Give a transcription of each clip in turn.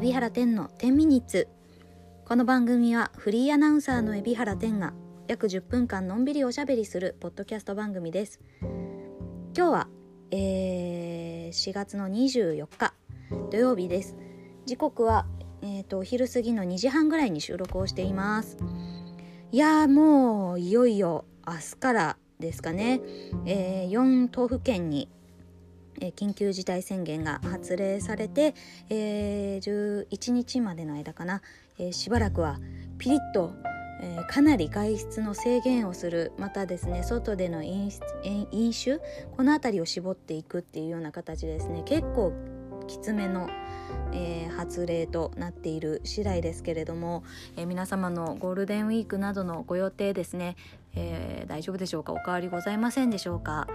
海老原天の10ミニッツ。この番組はフリーアナウンサーの海老原天が約10分間のんびりおしゃべりするポッドキャスト番組です。今日は、えー、4月の24日土曜日です。時刻は、えーと、お昼過ぎの2時半ぐらいに収録をしています。いやもういよいよ明日からですかね、えー、4都府県に緊急事態宣言が発令されて、えー、11日までの間かな、えー、しばらくはピリッと、えー、かなり外出の制限をする。またですね外での飲酒この辺りを絞っていくっていうような形でですね。結構きつめの、えー、発令となっている次第ですけれども、えー、皆様のゴールデンウィークなどのご予定ですね、えー、大丈夫でしょうか？お変わりございませんでしょうか？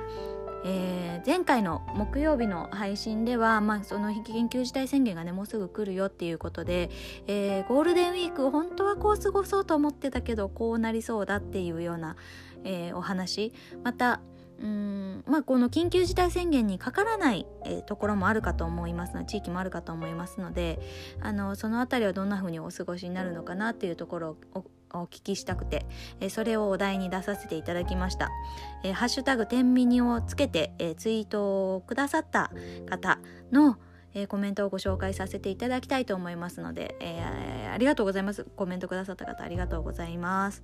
えー、前回の木曜日の配信では、まあ、その緊急事態宣言がねもうすぐ来るよっていうことで、えー、ゴールデンウィーク本当はこう過ごそうと思ってたけどこうなりそうだっていうような、えー、お話。またうんまあ、この緊急事態宣言にかからない、えー、ところもあるかと思いますので地域もあるかと思いますのであのその辺りはどんな風にお過ごしになるのかなっていうところをお聞きしたくて、えそれをお題に出させていただきました。えハッシュタグ天秤をつけて、えツイートをくださった方の、えコメントをご紹介させていただきたいと思いますので、えー、ありがとうございます。コメントくださった方ありがとうございます。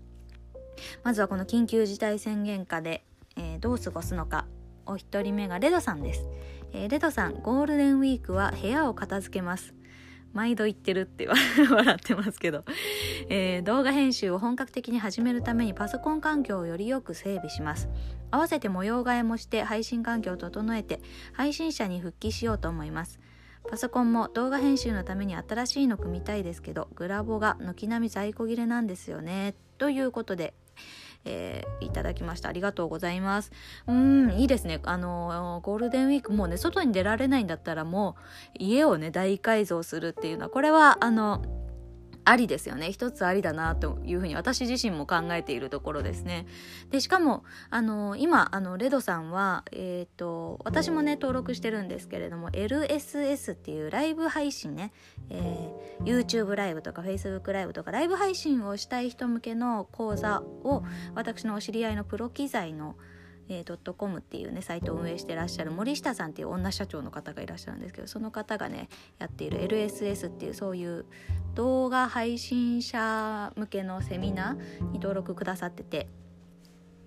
まずはこの緊急事態宣言下で、えー、どう過ごすのか。お一人目がレドさんです。えー、レドさん、ゴールデンウィークは部屋を片付けます。毎度言ってるって 笑ってますけど、えー、動画編集を本格的に始めるためにパソコン環境をよりよく整備します。合わせて模様替えもして配信環境を整えて配信者に復帰しようと思います。パソコンも動画編集のために新しいの組みたいですけどグラボが軒並み在庫切れなんですよね。ということでえー、いただきました。ありがとうございます。うん、いいですね。あの、ゴールデンウィークもうね、外に出られないんだったらもう、家をね、大改造するっていうのは、これは、あの、ありですよね。一つありだなというふうに私自身も考えているところですね。でしかもあの今あのレドさんはえっ、ー、と私もね登録してるんですけれども LSS っていうライブ配信ね、えー、YouTube ライブとか Facebook ライブとかライブ配信をしたい人向けの講座を私のお知り合いのプロ機材のえー、ドットコムっていうねサイトを運営してらっしゃる森下さんっていう女社長の方がいらっしゃるんですけどその方がねやっている LSS っていうそういう動画配信者向けのセミナーに登録くださってて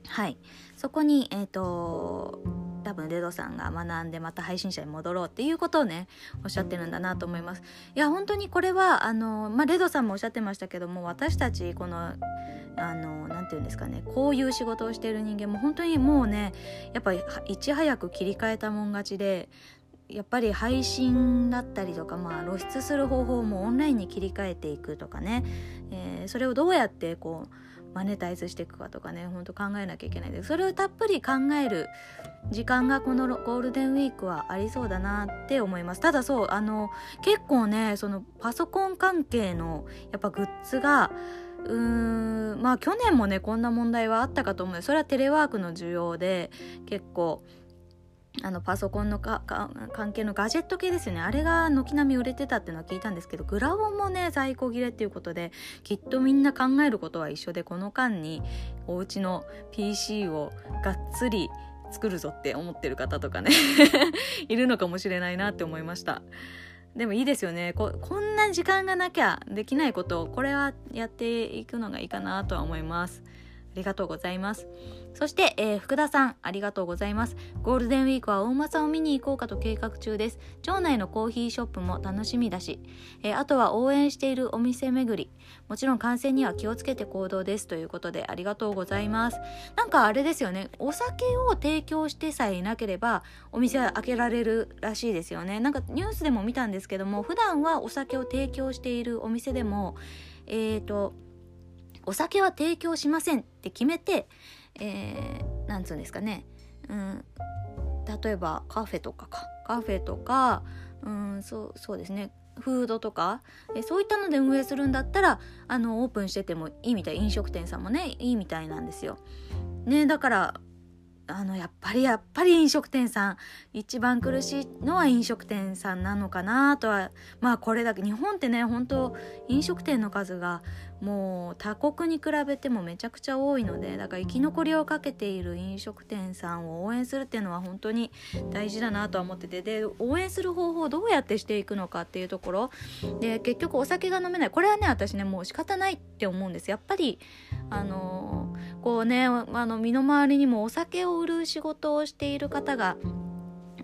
はい。そこにえっ、ー、と多分レドさんが学んでまた配信者に戻ろうっていうことをねおっしゃってるんだなと思います。いや本当にこれはあのまあレドさんもおっしゃってましたけども私たちこのあの何て言うんですかねこういう仕事をしている人間も本当にもうねやっぱりいち早く切り替えたもん勝ちでやっぱり配信だったりとか、まあ、露出する方法もオンラインに切り替えていくとかね、えー、それをどうやってこうマネタイズしていくかとかねほんと考えなきゃいけないでそれをたっぷり考える時間がこのゴールデンウィークはありそうだなって思います。ただそうあの結構ねそのパソコン関係のやっぱグッズがうーんまあ去年もねこんな問題はあったかと思う。それはテレワークの需要で結構あのパソコンのか関係のガジェット系ですよね。あれが軒並み売れてたっていうのは聞いたんですけどグラボもね在庫切れっていうことできっとみんな考えることは一緒でこの間にお家の PC をがっつり作るぞって思ってる方とかね いるのかもしれないなって思いました。でもいいですよねここんな時間がなきゃできないことをこれはやっていくのがいいかなとは思いますありがとうございます。そして、えー、福田さん、ありがとうございます。ゴールデンウィークは大政を見に行こうかと計画中です。町内のコーヒーショップも楽しみだし、えー、あとは応援しているお店巡り。もちろん感染には気をつけて行動ですということでありがとうございます。なんかあれですよね、お酒を提供してさえいなければお店は開けられるらしいですよね。なんかニュースでも見たんですけども、普段はお酒を提供しているお店でも、えっ、ー、と、お酒は提供しませんって決めて、えー、なんつうんですかね、うん、例えばカフェとかか。カフェとか、うん、そうそうですね。フードとか。えそういったので運営するんだったらあのオープンしててもいいみたい。飲食店さんもねいいみたいなんですよ。ねだからあのやっぱりやっぱり飲食店さん一番苦しいのは飲食店さんなのかなとはまあこれだけ日本ってね本当飲食店の数がもう他国に比べてもめちゃくちゃ多いのでだから生き残りをかけている飲食店さんを応援するっていうのは本当に大事だなとは思っててで応援する方法をどうやってしていくのかっていうところで結局お酒が飲めない。これはね私ねもう仕方ないって思うんです。やっぱりあのこうねあの身の回りにもお酒を売る仕事をしている方が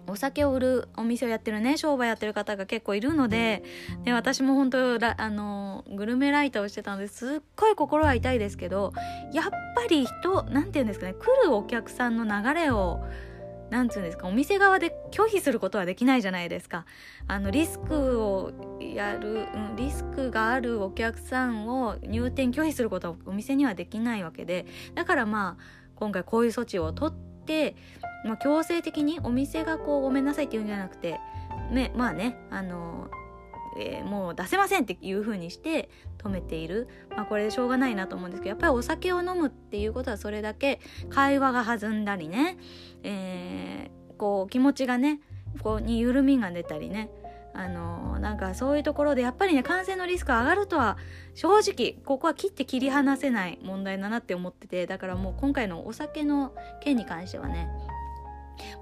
お酒を売るお店をやってるね商売やってる方が結構いるのでで私も本当あのグルメライターをしてたのですっごい心は痛いですけどやっぱり人何て言うんですかね来るお客さんの流れをなんつうんですかお店側で拒否することはできないじゃないですか。あのリスクをやる、うん、リスクがあるお客さんを入店拒否することはお店にはできないわけでだからまあ今回こういう措置を取ってまあ、強制的にお店がこうごめんなさいって言うんじゃなくて、ね、まあねあの、えー、もう出せませんっていう風にして止めている、まあ、これでしょうがないなと思うんですけどやっぱりお酒を飲むっていうことはそれだけ会話が弾んだりね、えー、こう気持ちがねこうに緩みが出たりねあのなんかそういうところでやっぱりね感染のリスク上がるとは正直ここは切って切り離せない問題だなって思っててだからもう今回のお酒の件に関してはね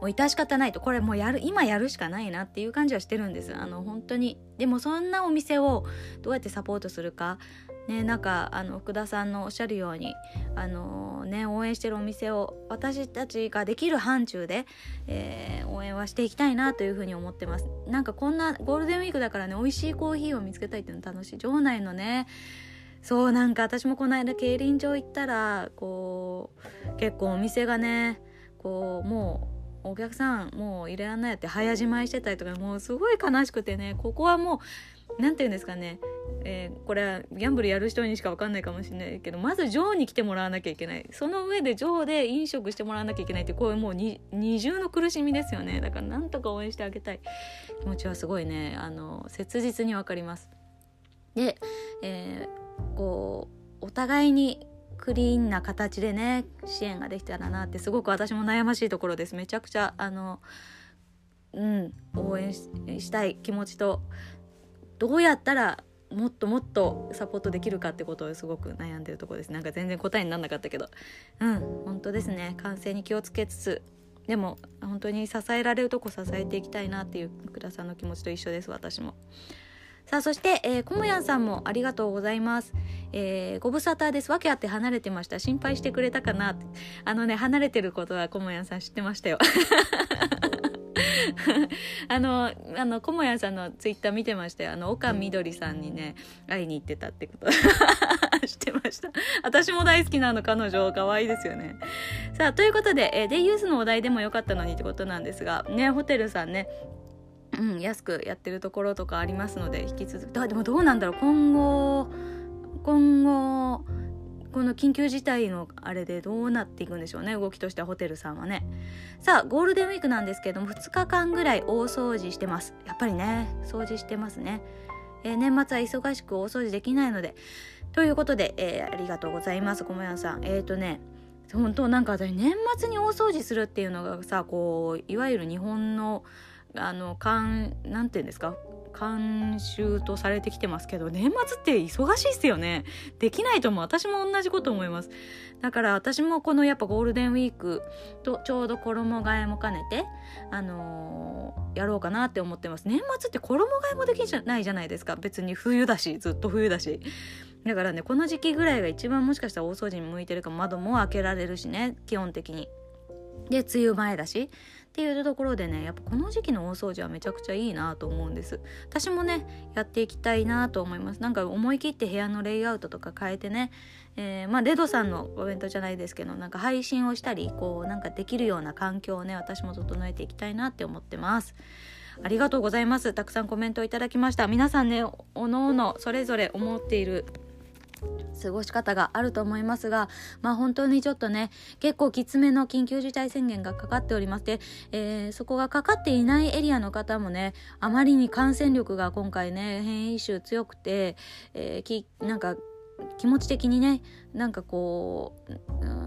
もう致し方ないとこれもうやる今やるしかないなっていう感じはしてるんです。あの本当に。でもそんなお店をどうやってサポートするかね、なんかあの福田さんのおっしゃるようにあの、ね、応援してるお店を私たちができる範疇で、えー、応援はしていきたいなというふうに思ってます。なんかこんなゴールデンウィークだからね美味しいコーヒーを見つけたいっていうの楽しい。場内のねそうなんか私もこの間競輪場行ったらこう結構お店がねこうもうお客さんもう入れらんないって早じまいしてたりとかもうすごい悲しくてねここはもう何て言うんですかね、えー、これはギャンブルやる人にしか分かんないかもしれないけどまずジョーに来てもらわなきゃいけない。その上でジョーで飲食してもらわなきゃいけないってこういうもう二重の苦しみですよね。だからなんとか応援してあげたい。気持ちはすごいね。あの切実に分かります。で、えー、こうお互いにクリーンな形でね支援ができたらなってすごく私も悩ましいところです。めちゃくちゃあのうん応援したい気持ちとどうやったらもっともっとサポートできるかってことをすごく悩んでるとこですなんか全然答えにならなかったけどうん本当ですね感染に気をつけつつでも本当に支えられるとこ支えていきたいなっていう福田さんの気持ちと一緒です私も。さあそして、えー、こもやんさんもありがとうございます。えー、ご無沙汰です。わけあって離れてました。心配してくれたかな。あのね、離れてることはこもやんさん知ってましたよ。あの、あの、こもやさんのツイッター見てましたよ。あの、岡みどりさんにね、会いに行ってたってこと 知ってました。私も大好きなの、彼女、可愛いですよね。さあ、ということで、えー、デイユースのお題でもよかったのにってことなんですが、ね、ホテルさんね、うん、安くやってるところとかありますので引き続きでもどうなんだろう今後今後この緊急事態のあれでどうなっていくんでしょうね。動きとしてはホテルさんはね。さあゴールデンウィークなんですけども2日間ぐらい大掃除してます。やっぱりね掃除してますね、えー、年末は忙しく大掃除できないので。ということで、えー、ありがとうございます小やさん。えっ、ー、とね本当なんか私年末に大掃除するっていうのがさこういわゆる日本のあのんなんて言うんですか慣習とされてきてますけど年末って忙しいっすよね。できないと思う私も同じこと思います。だから私もこのやっぱゴールデンウィークとちょうど衣替えも兼ねてあのー、やろうかなって思ってます。年末って衣替えもできないじゃないですか。別に冬だしずっと冬だし。だからねこの時期ぐらいが一番もしかしたら大掃除に向いてるか窓も開けられるしね基本的に。で梅雨前だし。っていうところでねやっぱこの時期の大掃除はめちゃくちゃいいなと思うんです。私もねやっていきたいなと思います。なんか思い切って部屋のレイアウトとか変えてね、えー、まあレドさんのお弁当じゃないですけどなんか配信をしたりこうなんかできるような環境をね私も整えていきたいなって思ってます。ありがとうございます。たくさんコメントをいただきました。皆さんねおのおのそれぞれ思っている過ごし方があると思いますが、まあ本当にちょっとね、結構きつめの緊急事態宣言がかかっておりまして、えー、そこがかかっていないエリアの方もね、あまりに感染力が今回ね、変異種強くて、えー、きなんか気持ち的にね、なんかこう、うん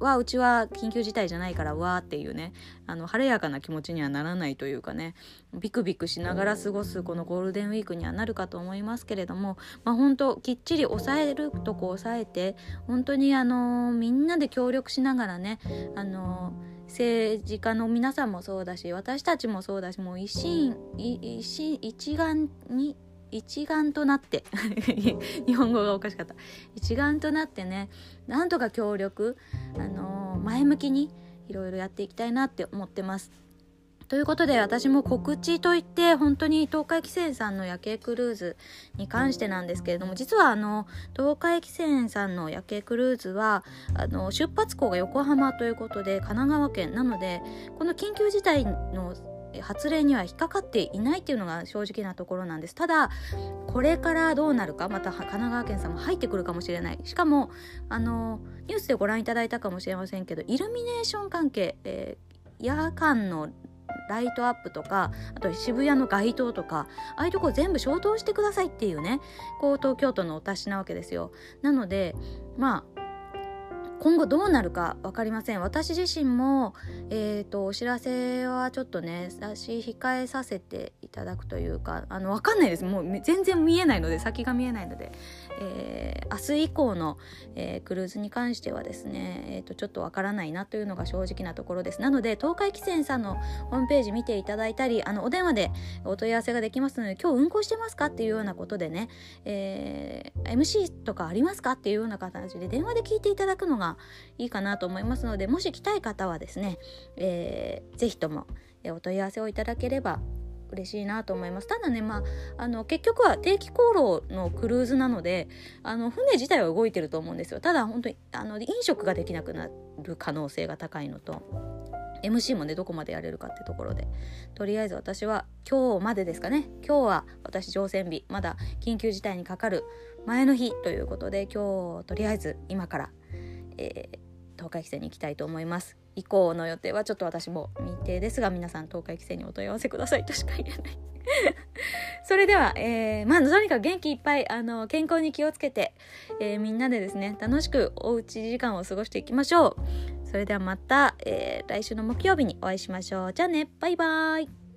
はうちは緊急事態じゃないからわーっていうねあの晴れやかな気持ちにはならないというかねビクビクしながら過ごすこのゴールデンウィークにはなるかと思いますけれどもまあ本当きっちり抑えるとこ抑えて本当にあのみんなで協力しながらねあの政治家の皆さんもそうだし私たちもそうだしもう一心一心一丸に一丸となって日本語がおかしかった一丸となってねなんとか協力、あのー、前向きにいろいろやっていきたいなって思ってます。ということで私も告知といって本当に東海汽船さんの夜景クルーズに関してなんですけれども実はあの東海汽船さんの夜景クルーズはあの出発港が横浜ということで神奈川県なのでこの緊急事態の発令には引っかかっていないっていうのが正直なところなんです。ただこれからどうなるかまた神奈川県さんも入ってくるかもしれない。しかもあのニュースでご覧いただいたかもしれませんけどイルミネーション関係、えー、夜間のライトアップとかあと渋谷の街灯とかああいうとこ全部消灯してくださいっていうねこう東京都のお達しなわけですよ。なのでまあ今後どうなるか分かりません。私自身も、えーと、お知らせはちょっとね差し控えさせていただくというかあの分かんないです。もう全然見えないので先が見えないので、えー、明日以降の、えー、クルーズに関してはですね、えーと、ちょっと分からないなというのが正直なところです。なので東海汽船さんのホームページ見ていただいたりあのお電話でお問い合わせができますので今日運行してますかっていうようなことでね、えー、MC とかありますかっていうような形で電話で聞いていただくのがいいかなと思いますのでもし来たい方はですね、えー、ぜひともお問い合わせをいただければ嬉しいなと思います。ただねまああの結局は定期航路のクルーズなのであの船自体は動いてると思うんですよ。ただ本当にあの飲食ができなくなる可能性が高いのと MC もねどこまでやれるかってところで。とりあえず私は今日までですかね。今日は私乗船日まだ緊急事態にかかる前の日ということで今日とりあえず今からえー、東海汽船に行きたいと思います。以降の予定はちょっと私も未定ですが皆さん東海汽船にお問い合わせくださいとしか言えない。それでは、えー、まあとにかく元気いっぱいあの健康に気をつけて、えー、みんなでですね楽しくおうち時間を過ごしていきましょう。それではまた、えー、来週の木曜日にお会いしましょう。じゃあね。バイバーイ。